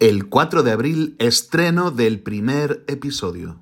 El 4 de abril, estreno del primer episodio.